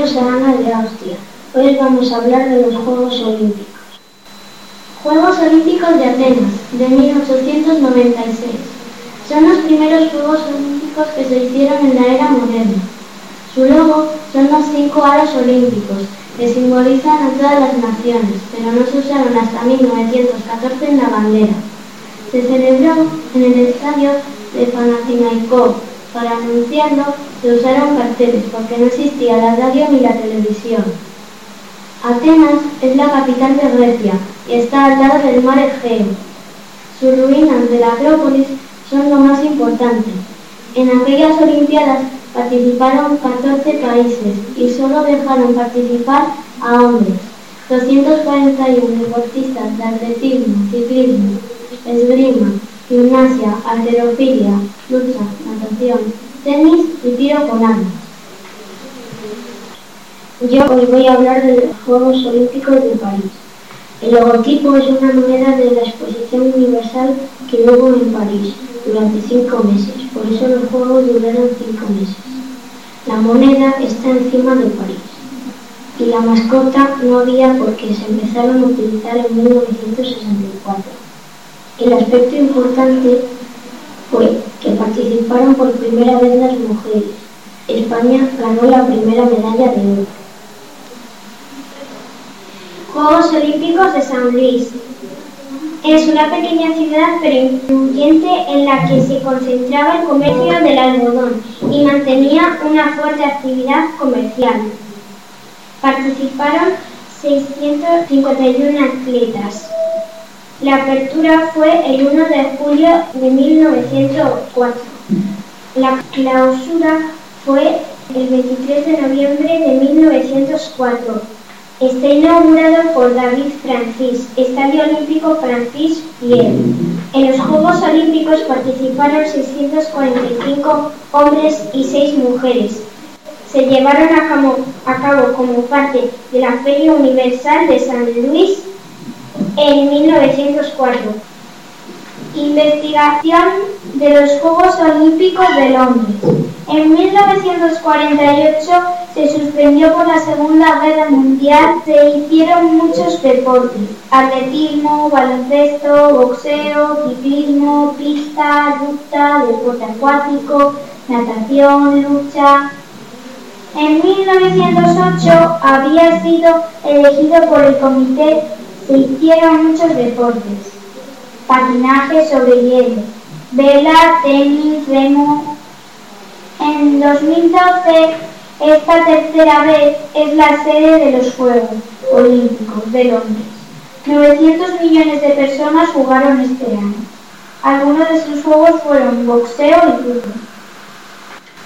bienvenidos de Austria. Hoy vamos a hablar de los Juegos Olímpicos. Juegos Olímpicos de Atenas, de 1896. Son los primeros Juegos Olímpicos que se hicieron en la era moderna. Su logo son los cinco aros olímpicos, que simbolizan a todas las naciones, pero no se usaron hasta 1914 en la bandera. Se celebró en el estadio de Panathinaikos. Para anunciarlo se usaron carteles porque no existía la radio ni la televisión. Atenas es la capital de Grecia y está al lado del mar Egeo. Sus ruinas de la Acrópolis son lo más importante. En aquellas Olimpiadas participaron 14 países y solo dejaron participar a hombres. 241 deportistas de atletismo, ciclismo, esgrima, gimnasia, alterofilia, lucha, natación, tenis y tiro con armas. Yo hoy voy a hablar de los Juegos Olímpicos de París. El logotipo es una moneda de la Exposición Universal que hubo en París durante cinco meses, por eso los Juegos duraron cinco meses. La moneda está encima de París y la mascota no había porque se empezaron a utilizar en 1964. El aspecto importante fue que participaron por primera vez las mujeres. España ganó la primera medalla de oro. Juegos Olímpicos de San Luis. Es una pequeña ciudad pero influyente en la que se concentraba el comercio del algodón y mantenía una fuerte actividad comercial. Participaron 651 atletas. La apertura fue el 1 de julio de 1904. La clausura fue el 23 de noviembre de 1904. Está inaugurado por David Francis, Estadio Olímpico Francis Pierre. En los Juegos Olímpicos participaron 645 hombres y 6 mujeres. Se llevaron a cabo, a cabo como parte de la Feria Universal de San Luis en 1904. Investigación de los Juegos Olímpicos de Londres. En 1948 se suspendió por la Segunda Guerra Mundial, se hicieron muchos deportes, atletismo, baloncesto, boxeo, ciclismo, pista, lucha, deporte acuático, natación, lucha. En 1908 había sido elegido por el comité, se hicieron muchos deportes, patinaje sobre hielo, vela, tenis, remo. En 2012 esta tercera vez es la sede de los Juegos Olímpicos de Londres. 900 millones de personas jugaron este año. Algunos de sus juegos fueron boxeo y fútbol.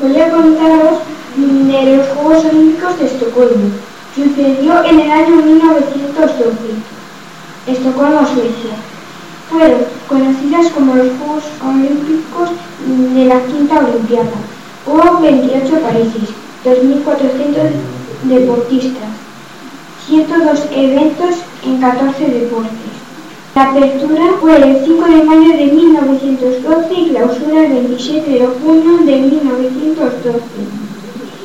Voy a contaros de los Juegos Olímpicos de Estocolmo. Sucedió en el año 1912. Estocolmo, Suecia. Fueron conocidas como los Juegos Olímpicos de la Quinta Olimpiada. Hubo 28 países, 2.400 deportistas, 102 eventos en 14 deportes. La apertura fue el 5 de mayo de 1912 y clausura el 27 de junio de 1912.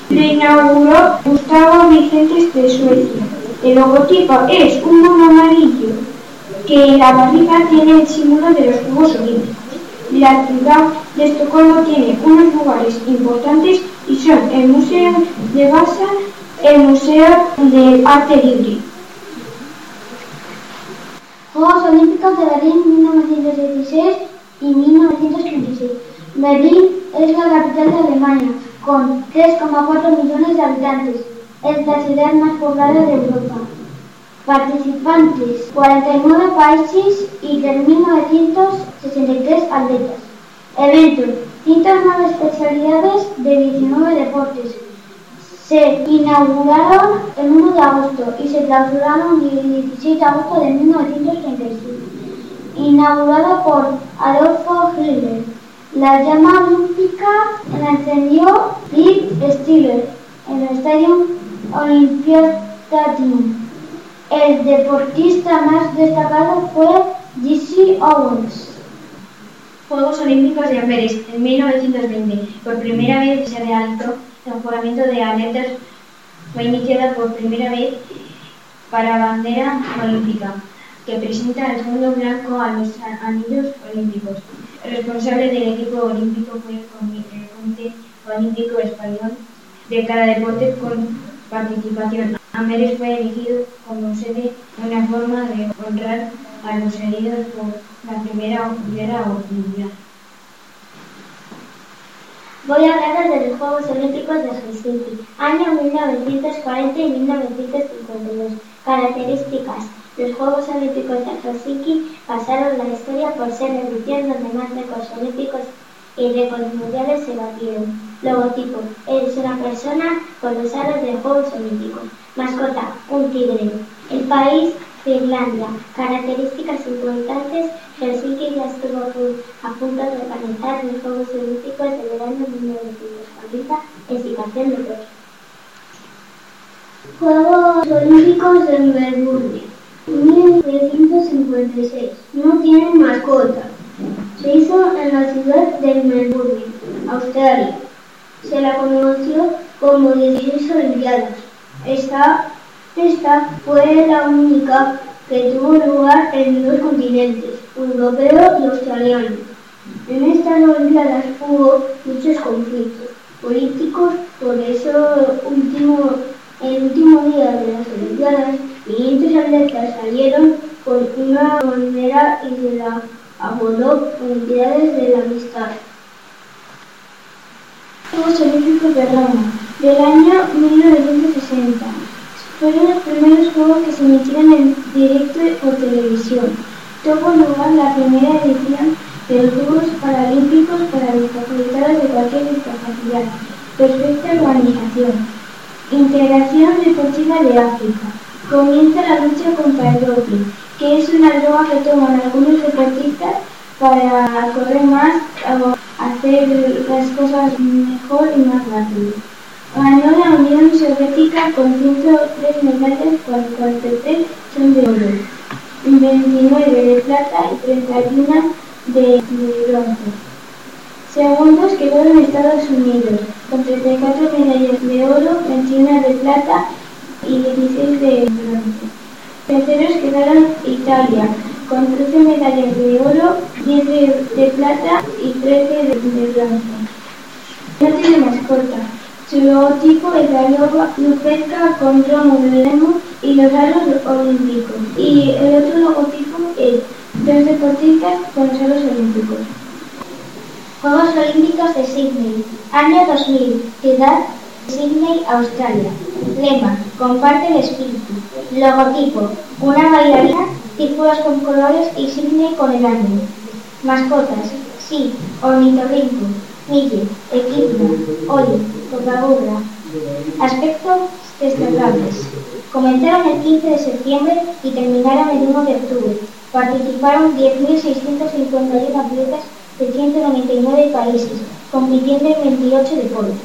Lo inauguró Gustavo Vicentes de Suecia. El logotipo es un mono amarillo que la barriga tiene el símbolo de los Juegos Olímpicos. La ciudad de Estocolmo tiene unos lugares importantes y son el Museo de Vasa, el Museo del Arte Libre. Juegos Olímpicos de Berlín 1916 y 1936. Berlín es la capital de Alemania, con 3,4 millones de habitantes. Es la ciudad más poblada de Europa. Participantes, 49 países y 3.963 atletas. Eventos, 109 especialidades de 19 deportes. Se inauguraron el 1 de agosto y se clausuraron el 16 de agosto de 1935. Inaugurada por Adolfo Hitler. La llama olímpica la encendió Bill Stiller en el Estadio Olympiastadion. El deportista más destacado fue Jesse Owens. Juegos Olímpicos de Amberes en 1920. Por primera vez se realizó el juramiento de atletas fue iniciada por primera vez para bandera olímpica, que presenta el fondo blanco a los anillos olímpicos. El responsable del equipo olímpico fue el Comité Olímpico Español de cada deporte con participación. Amberes fue elegido como sede una forma de honrar a los heridos por la Primera Guerra Mundial. Voy a hablar de los Juegos Olímpicos de Helsinki, año 1940 y 1952. Características. Los Juegos Olímpicos de Helsinki pasaron la historia por ser la edición donde más récords olímpicos y récords mundiales se batieron. Logotipo. Es una persona con los aros de Juegos Olímpicos. Mascota. Un tigre. El país. Finlandia. Características importantes. Helsinki ya estuvo a punto de organizar los Juegos Olímpicos del verano de 1940 en situación de Tokio. Juegos Olímpicos de Melbourne. 1956. No tienen mascota. Se hizo en la ciudad de Melbourne, Australia. Se la conoció como 16 Olimpiadas. Esta, esta fue la única que tuvo lugar en dos continentes, europeo y australiano. En estas Olimpiadas hubo muchos conflictos políticos, por eso último, el último día de las Olimpiadas, 500 atletas salieron con una bandera y se la abordó Olimpiadas de la Amistad. Juegos Olímpicos de Roma, del año 1960. Fueron los primeros juegos que se emitieron en directo por televisión. Tuvo lugar la primera edición de los Juegos Paralímpicos para discapacitados de cualquier discapacidad. Perfecta organización. Integración deportiva de África. Comienza la lucha contra el doping, que es una droga que toman algunos deportistas para correr más o hacer las cosas mejor y más rápido. Ganó la Unión Soviética con 103 medallas, 43 son de oro, 29 de plata y 31 de, bronce. Segundos quedaron Estados Unidos, con 34 medallas de oro, 21 de plata y 16 de bronce. Terceros quedaron Italia, con 13 medallas de oro, 10 de, plata y 13 de, de bronce. No tiene mascota. Su logotipo es la loba Lupetka con trono de lemo y los aros olímpicos. Y el otro logotipo es dos deportistas con los aros olímpicos. Juegos Olímpicos de Sydney, año 2000, ciudad Sydney, Australia. Lema, comparte el espíritu. Logotipo, una bailarina, círculos con colores y Sydney con el año. Mascotas, sí, ornitorrinco, mille, equidna, oye, tocaburra. Aspectos destacables. Comenzaron el 15 de septiembre y terminaron el 1 de octubre. Participaron 10.651 atletas de 199 países, compitiendo en 28 deportes.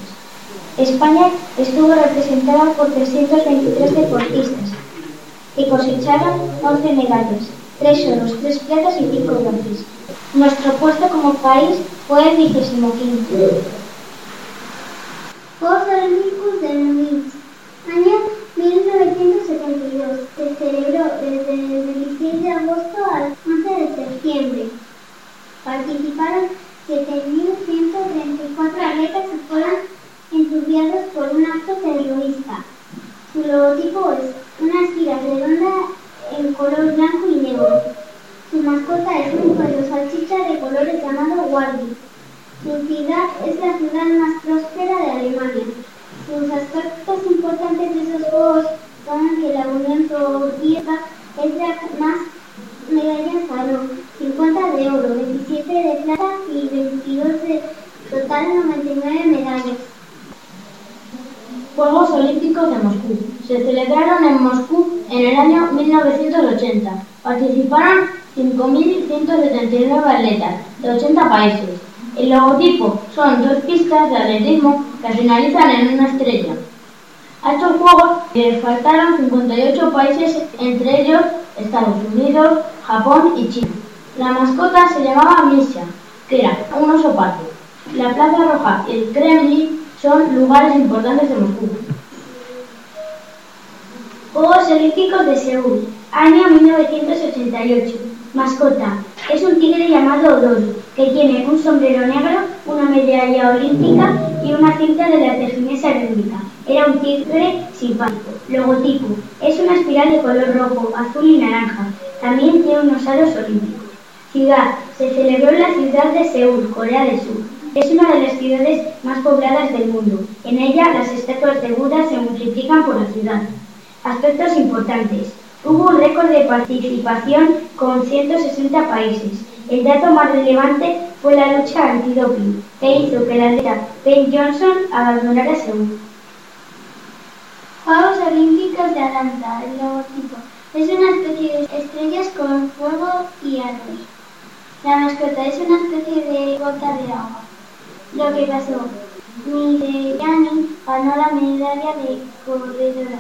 España estuvo representada por 323 deportistas que cosecharon 11 medallas, 3 oros, 3 platas y 5 bronces. Nuestro puesto como país fue el 25. Juegos Olímpicos de Múnich, año 1972. Se celebró desde el 16 de agosto al 11 de septiembre. Participaron 7.134 atletas que fueron entusiasmados por un acto terrorista. Su logotipo es una espiga redonda en color blanco y negro. Su mascota es un pollo salchicha de colores llamado Warby. Su ciudad es la ciudad más próspera de Alemania. Sus aspectos importantes de esos juegos son que la Unión Soviética es la más medallas ganó, 50 de oro, 27 de plata y 22 de total 99 medallas. Juegos Olímpicos de Moscú. Se celebraron en Moscú en el año 1980. Participaron 5.179 atletas de 80 países. El logotipo son dos pistas de atletismo que finalizan en una estrella. A estos juegos le faltaron 58 países, entre ellos Estados Unidos, Japón y China. La mascota se llamaba Misha, que era un oso pardo. La Plaza Roja y el Kremlin son lugares importantes de Moscú. Juegos Olímpicos de Seúl, año 1988. Mascota. Es un tigre llamado Odori, que tiene un sombrero negro, una medalla olímpica y una cinta de la terginesa olímpica. Era un tigre simpático. Logotipo. Es una espiral de color rojo, azul y naranja. También tiene unos aros olímpicos. Ciudad. Se celebró en la ciudad de Seúl, Corea del Sur. Es una de las ciudades más pobladas del mundo. En ella las estatuas de Buda se multiplican por la ciudad. Aspectos importantes. Hubo un récord de participación con 160 países. El dato más relevante fue la lucha antidoping, que hizo que la atleta Ben Johnson abandonara Seúl. Juegos Olímpicos de Atlanta, el logotipo. Es una especie de estrellas con fuego y aros. La mascota es una especie de gota de agua. Lo que pasó. Yani ganó la medalla de corredora.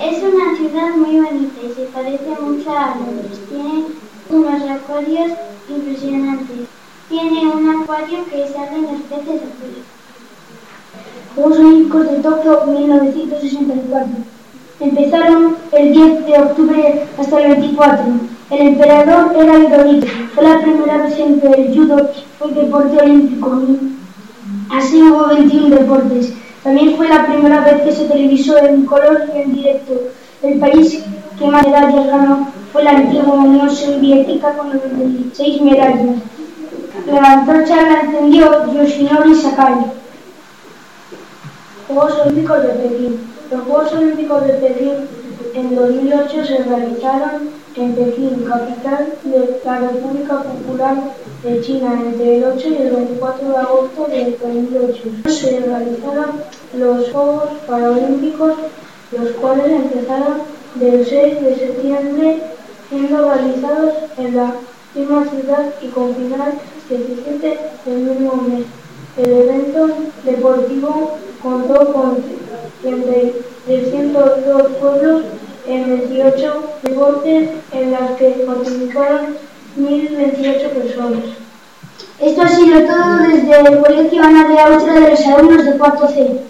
Es una ciudad muy bonita y se parece mucho a Londres. Tiene unos acuarios impresionantes. Tiene un acuario que salen los peces azules. Juegos Olímpicos de Tokio 1964. Empezaron el 10 de octubre hasta el 24. El emperador era Hirohito. Fue la primera vez en que judo fue deporte olímpico. Así hubo 21 deportes. También fue la primera vez que se televisó en color y en directo. El país que más medallas ganó fue la antigua Unión Soviética con 96 medallas. La antorcha la encendió Yoshinori Sakai. Juegos Olímpicos de Pekín. Los Juegos Olímpicos de Pekín en 2008 se realizaron en Pekín, capital de la República Popular de China, entre el 8 y el 24 de agosto de 2008. Se realizaron los Juegos Paralímpicos, los cuales empezaron del 6 de septiembre, siendo realizados en la misma ciudad y con final 17 del mismo mes. El evento deportivo contó con 302 pueblos en 18 deportes en las que participaron 1.028 personas. Esto ha sido todo desde el Colegio Ana de Austria de los alumnos de cuarto C.